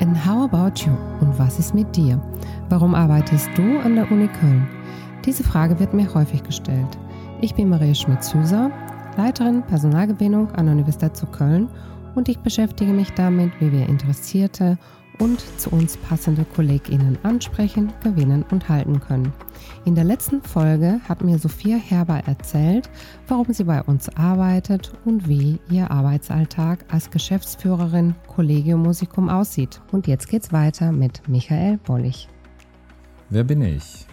And how about you? Und was ist mit dir? Warum arbeitest du an der Uni Köln? Diese Frage wird mir häufig gestellt. Ich bin Maria Schmidt-Süßer, Leiterin Personalgewinnung an der Universität zu Köln und ich beschäftige mich damit, wie wir Interessierte und zu uns passende KollegInnen ansprechen, gewinnen und halten können. In der letzten Folge hat mir Sophia Herber erzählt, warum sie bei uns arbeitet und wie ihr Arbeitsalltag als Geschäftsführerin Collegium Musicum aussieht. Und jetzt geht's weiter mit Michael Bollig. Wer bin ich?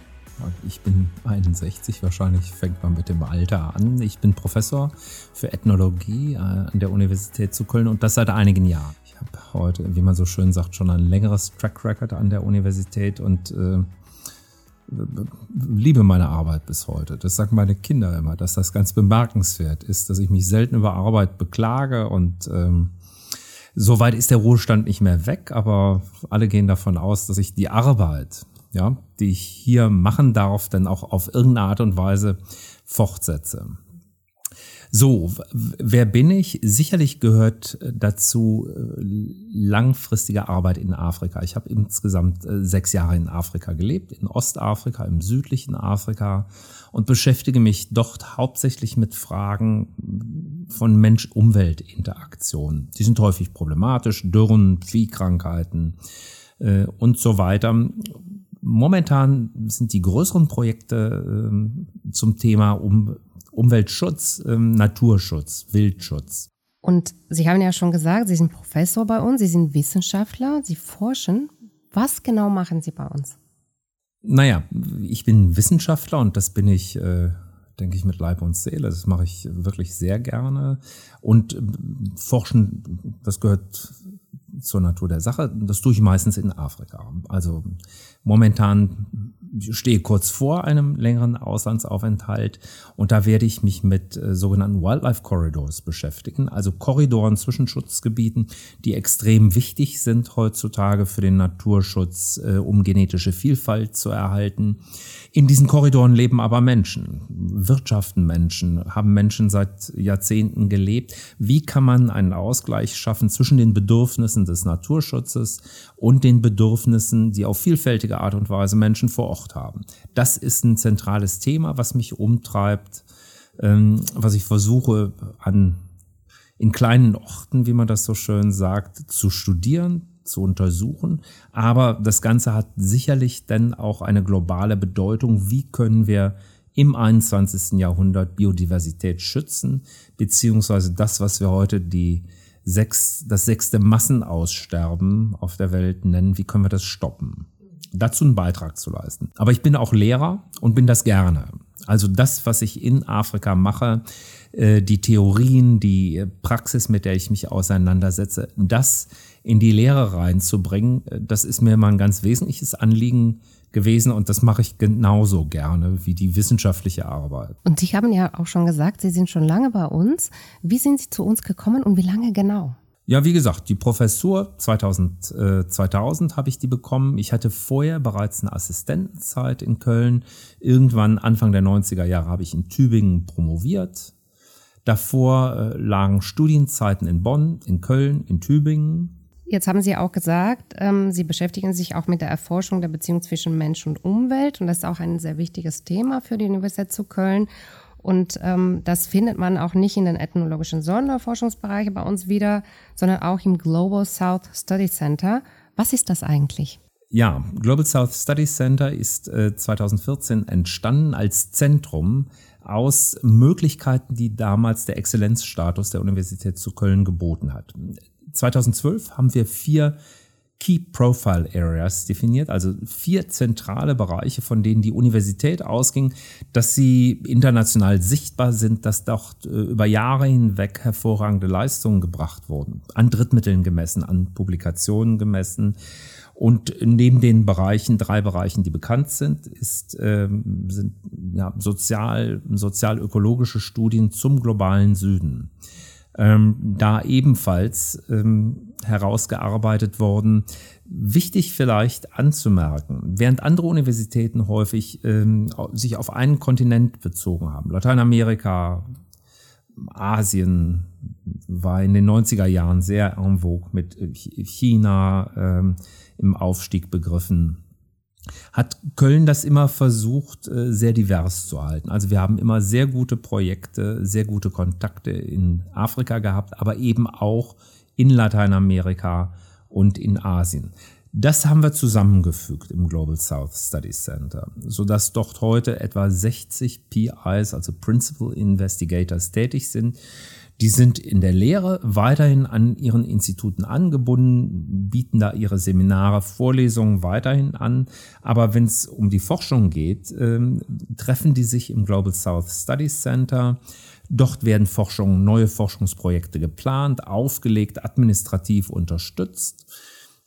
Ich bin 61, wahrscheinlich fängt man mit dem Alter an. Ich bin Professor für Ethnologie äh, an der Universität zu Köln und das seit einigen Jahren. Heute, wie man so schön sagt, schon ein längeres Track Record an der Universität und äh, liebe meine Arbeit bis heute. Das sagen meine Kinder immer, dass das ganz bemerkenswert ist, dass ich mich selten über Arbeit beklage und ähm, Soweit ist der Ruhestand nicht mehr weg, aber alle gehen davon aus, dass ich die Arbeit, ja, die ich hier machen darf, dann auch auf irgendeine Art und Weise fortsetze. So, wer bin ich? Sicherlich gehört äh, dazu äh, langfristige Arbeit in Afrika. Ich habe insgesamt äh, sechs Jahre in Afrika gelebt, in Ostafrika, im südlichen Afrika und beschäftige mich dort hauptsächlich mit Fragen von Mensch-Umwelt-Interaktion. Die sind häufig problematisch, Dürren, Viehkrankheiten äh, und so weiter. Momentan sind die größeren Projekte äh, zum Thema um Umweltschutz, ähm, Naturschutz, Wildschutz. Und Sie haben ja schon gesagt, Sie sind Professor bei uns, Sie sind Wissenschaftler, Sie forschen. Was genau machen Sie bei uns? Naja, ich bin Wissenschaftler und das bin ich, äh, denke ich, mit Leib und Seele. Das mache ich wirklich sehr gerne. Und äh, Forschen, das gehört zur Natur der Sache. Das tue ich meistens in Afrika. Also momentan stehe kurz vor einem längeren Auslandsaufenthalt und da werde ich mich mit äh, sogenannten Wildlife Corridors beschäftigen, also Korridoren zwischen Schutzgebieten, die extrem wichtig sind heutzutage für den Naturschutz, äh, um genetische Vielfalt zu erhalten. In diesen Korridoren leben aber Menschen, wirtschaften Menschen, haben Menschen seit Jahrzehnten gelebt. Wie kann man einen Ausgleich schaffen zwischen den Bedürfnissen des Naturschutzes und den Bedürfnissen, die auf vielfältige Art und Weise Menschen vor Ort haben? Das ist ein zentrales Thema, was mich umtreibt, ähm, was ich versuche an in kleinen Orten, wie man das so schön sagt, zu studieren, zu untersuchen. Aber das Ganze hat sicherlich dann auch eine globale Bedeutung. Wie können wir im 21. Jahrhundert Biodiversität schützen, beziehungsweise das, was wir heute die sechs, das sechste Massenaussterben auf der Welt nennen, wie können wir das stoppen? Dazu einen Beitrag zu leisten. Aber ich bin auch Lehrer und bin das gerne. Also das, was ich in Afrika mache, äh, die Theorien, die Praxis, mit der ich mich auseinandersetze, das in die Lehre reinzubringen, das ist mir mal ein ganz wesentliches Anliegen gewesen und das mache ich genauso gerne wie die wissenschaftliche Arbeit. Und Sie haben ja auch schon gesagt, Sie sind schon lange bei uns. Wie sind Sie zu uns gekommen und wie lange genau? Ja, wie gesagt, die Professur 2000, äh, 2000 habe ich die bekommen. Ich hatte vorher bereits eine Assistentenzeit in Köln. Irgendwann Anfang der 90er Jahre habe ich in Tübingen promoviert. Davor äh, lagen Studienzeiten in Bonn, in Köln, in Tübingen. Jetzt haben Sie auch gesagt, ähm, Sie beschäftigen sich auch mit der Erforschung der Beziehung zwischen Mensch und Umwelt. Und das ist auch ein sehr wichtiges Thema für die Universität zu Köln. Und ähm, das findet man auch nicht in den ethnologischen Sonderforschungsbereichen bei uns wieder, sondern auch im Global South Study Center. Was ist das eigentlich? Ja, Global South Study Center ist äh, 2014 entstanden als Zentrum aus Möglichkeiten, die damals der Exzellenzstatus der Universität zu Köln geboten hat. 2012 haben wir vier Key Profile Areas definiert, also vier zentrale Bereiche, von denen die Universität ausging, dass sie international sichtbar sind, dass dort äh, über Jahre hinweg hervorragende Leistungen gebracht wurden, an Drittmitteln gemessen, an Publikationen gemessen. Und neben den Bereichen, drei Bereichen, die bekannt sind, ist, ähm, sind ja, sozial, sozial-ökologische Studien zum globalen Süden ähm, da ebenfalls ähm, herausgearbeitet worden. Wichtig vielleicht anzumerken, während andere Universitäten häufig ähm, sich auf einen Kontinent bezogen haben, Lateinamerika, Asien war in den 90er Jahren sehr en vogue mit China ähm, im Aufstieg begriffen. Hat Köln das immer versucht, äh, sehr divers zu halten. Also wir haben immer sehr gute Projekte, sehr gute Kontakte in Afrika gehabt, aber eben auch in Lateinamerika und in Asien. Das haben wir zusammengefügt im Global South Studies Center, sodass dort heute etwa 60 PIs, also Principal Investigators, tätig sind. Die sind in der Lehre weiterhin an ihren Instituten angebunden, bieten da ihre Seminare, Vorlesungen weiterhin an. Aber wenn es um die Forschung geht, ähm, treffen die sich im Global South Studies Center. Dort werden Forschung, neue Forschungsprojekte geplant, aufgelegt, administrativ unterstützt.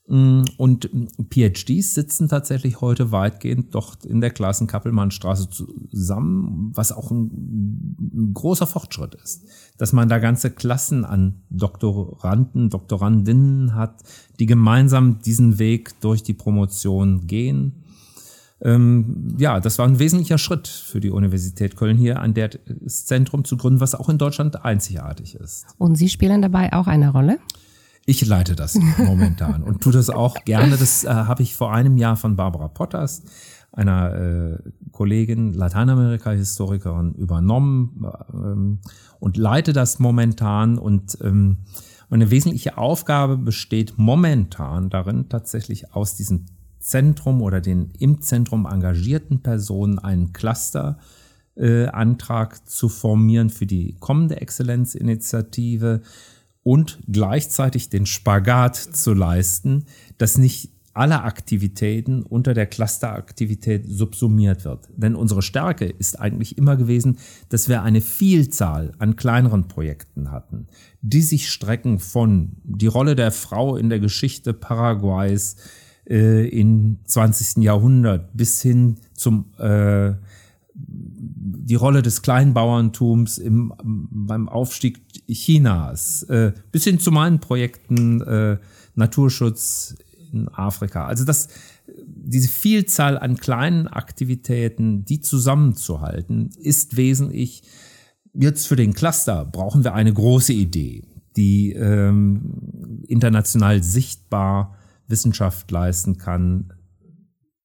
Mm, und PhDs sitzen tatsächlich heute weitgehend dort in der Klassen-Kappelmann-Straße zusammen, was auch ein, ein, großer Fortschritt ist. Dass man da ganze Klassen an Doktoranden, Doktorandinnen hat, die gemeinsam diesen Weg durch die Promotion gehen. Ähm, ja, das war ein wesentlicher Schritt für die Universität Köln hier, an der das Zentrum zu gründen, was auch in Deutschland einzigartig ist. Und Sie spielen dabei auch eine Rolle? Ich leite das momentan und tue das auch gerne. Das äh, habe ich vor einem Jahr von Barbara Potters, einer äh, Kollegin, Lateinamerika-Historikerin, übernommen ähm, und leite das momentan. Und ähm, meine wesentliche Aufgabe besteht momentan darin, tatsächlich aus diesem Zentrum oder den im Zentrum engagierten Personen einen Cluster äh, Antrag zu formieren für die kommende Exzellenzinitiative und gleichzeitig den Spagat zu leisten, dass nicht alle Aktivitäten unter der Clusteraktivität subsumiert wird. Denn unsere Stärke ist eigentlich immer gewesen, dass wir eine Vielzahl an kleineren Projekten hatten, die sich strecken von die Rolle der Frau in der Geschichte Paraguays äh, im 20. Jahrhundert bis hin zum äh, die Rolle des Kleinbauerntums im, beim Aufstieg Chinas, äh, bis hin zu meinen Projekten äh, Naturschutz in Afrika. Also das, diese Vielzahl an kleinen Aktivitäten, die zusammenzuhalten, ist wesentlich. Jetzt für den Cluster brauchen wir eine große Idee, die ähm, international sichtbar Wissenschaft leisten kann,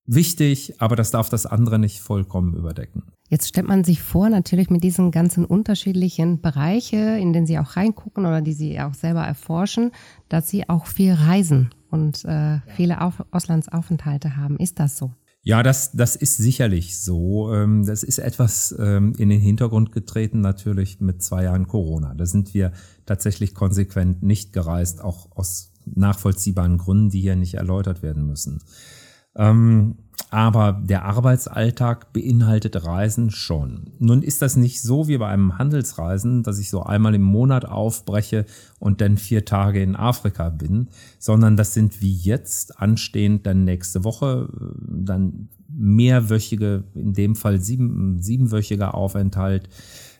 wichtig, aber das darf das andere nicht vollkommen überdecken. Jetzt stellt man sich vor, natürlich mit diesen ganzen unterschiedlichen Bereiche, in denen Sie auch reingucken oder die Sie auch selber erforschen, dass Sie auch viel reisen und äh, viele Auf Auslandsaufenthalte haben. Ist das so? Ja, das, das ist sicherlich so. Ähm, das ist etwas ähm, in den Hintergrund getreten, natürlich mit zwei Jahren Corona. Da sind wir tatsächlich konsequent nicht gereist, auch aus nachvollziehbaren Gründen, die hier nicht erläutert werden müssen. Ähm, aber der Arbeitsalltag beinhaltet Reisen schon. Nun ist das nicht so wie bei einem Handelsreisen, dass ich so einmal im Monat aufbreche und dann vier Tage in Afrika bin, sondern das sind wie jetzt anstehend dann nächste Woche dann mehrwöchige, in dem Fall sieben, siebenwöchiger Aufenthalt äh,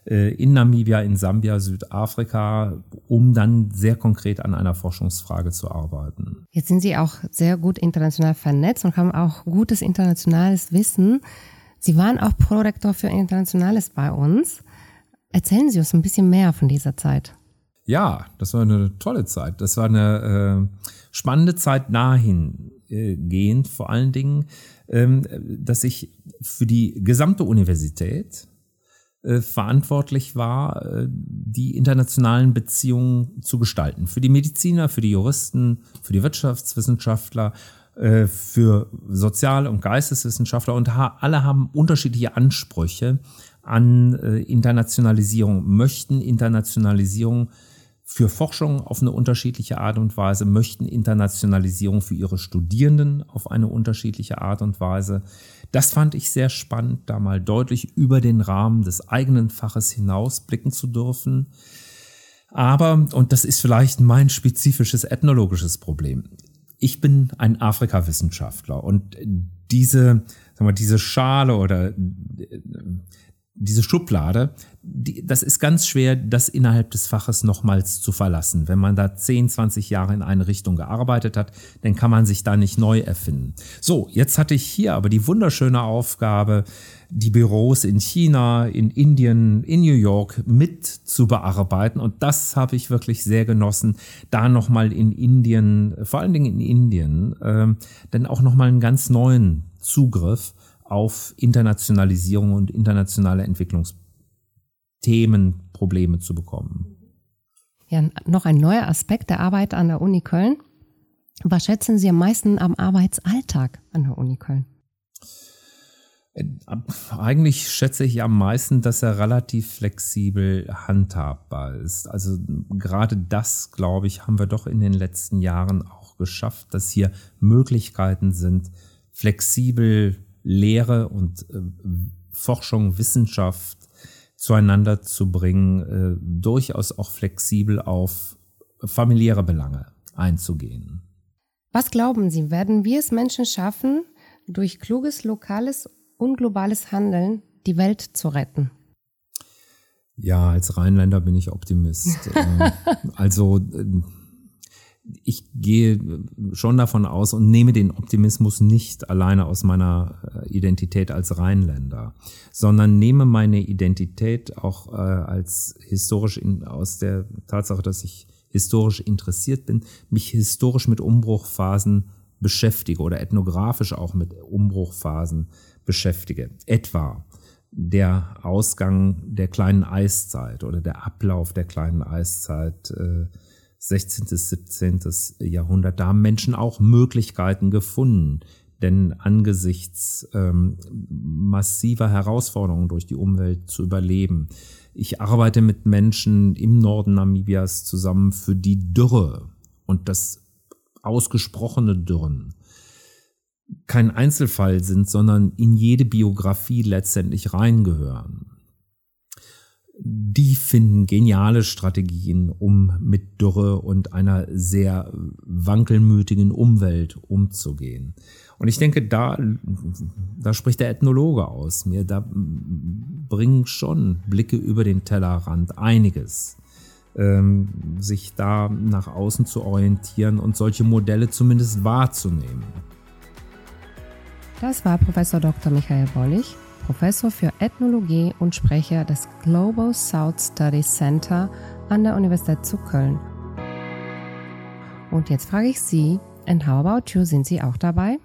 in Namibia, in Sambia, Südafrika, um dann sehr konkret an einer Forschungsfrage zu arbeiten. Jetzt sind Sie auch sehr gut international vernetzt und haben auch gutes internationales Wissen. Sie waren auch Prorektor für Internationales bei uns. Erzählen Sie uns ein bisschen mehr von dieser Zeit. Ja, das war eine tolle Zeit. Das war eine äh, spannende Zeit nahingehend, vor allen Dingen, ähm, dass ich für die gesamte Universität äh, verantwortlich war, äh, die internationalen Beziehungen zu gestalten. Für die Mediziner, für die Juristen, für die Wirtschaftswissenschaftler, äh, für Sozial- und Geisteswissenschaftler und alle haben unterschiedliche Ansprüche an Internationalisierung, möchten Internationalisierung für Forschung auf eine unterschiedliche Art und Weise, möchten Internationalisierung für ihre Studierenden auf eine unterschiedliche Art und Weise. Das fand ich sehr spannend, da mal deutlich über den Rahmen des eigenen Faches hinausblicken zu dürfen. Aber, und das ist vielleicht mein spezifisches ethnologisches Problem, ich bin ein Afrikawissenschaftler und diese, sagen wir, diese Schale oder diese Schublade, die, das ist ganz schwer, das innerhalb des Faches nochmals zu verlassen. Wenn man da 10, 20 Jahre in eine Richtung gearbeitet hat, dann kann man sich da nicht neu erfinden. So, jetzt hatte ich hier aber die wunderschöne Aufgabe, die Büros in China, in Indien, in New York mit zu bearbeiten. Und das habe ich wirklich sehr genossen, da nochmal in Indien, vor allen Dingen in Indien, äh, dann auch nochmal einen ganz neuen Zugriff auf Internationalisierung und internationale Entwicklungsthemen, Probleme zu bekommen. Ja, noch ein neuer Aspekt der Arbeit an der Uni Köln. Was schätzen Sie am meisten am Arbeitsalltag an der Uni Köln? Äh, eigentlich schätze ich am meisten, dass er relativ flexibel handhabbar ist. Also gerade das, glaube ich, haben wir doch in den letzten Jahren auch geschafft, dass hier Möglichkeiten sind, flexibel Lehre und äh, Forschung, Wissenschaft zueinander zu bringen, äh, durchaus auch flexibel auf familiäre Belange einzugehen. Was glauben Sie, werden wir es Menschen schaffen, durch kluges lokales und globales Handeln die Welt zu retten? Ja, als Rheinländer bin ich Optimist. Ähm, also äh, ich gehe schon davon aus und nehme den Optimismus nicht alleine aus meiner äh, Identität als Rheinländer, sondern nehme meine Identität auch äh, als historisch in, aus der Tatsache, dass ich historisch interessiert bin, mich historisch mit Umbruchphasen beschäftige oder ethnografisch auch mit Umbruchphasen beschäftige. Etwa der Ausgang der kleinen Eiszeit oder der Ablauf der kleinen Eiszeit äh, 16., 17. Jahrhundert. Da haben Menschen auch Möglichkeiten gefunden. Denn angesichts ähm, massiver Herausforderungen durch die Umwelt zu überleben. Ich arbeite mit Menschen im Norden Namibias zusammen für die Dürre und das ausgesprochene Dürren kein Einzelfall sind, sondern in jede Biografie letztendlich reingehören die finden geniale Strategien, um mit Dürre und einer sehr wankelmütigen Umwelt umzugehen. Und ich denke, da, da spricht der Ethnologe aus mir, da bringen schon Blicke über den Tellerrand einiges, ähm, sich da nach außen zu orientieren und solche Modelle zumindest wahrzunehmen. Das war Professor Dr. Michael Bollig Professor für Ethnologie und Sprecher des Global South Studies Center an der Universität zu Köln. Und jetzt frage ich Sie, and how about you, sind Sie auch dabei?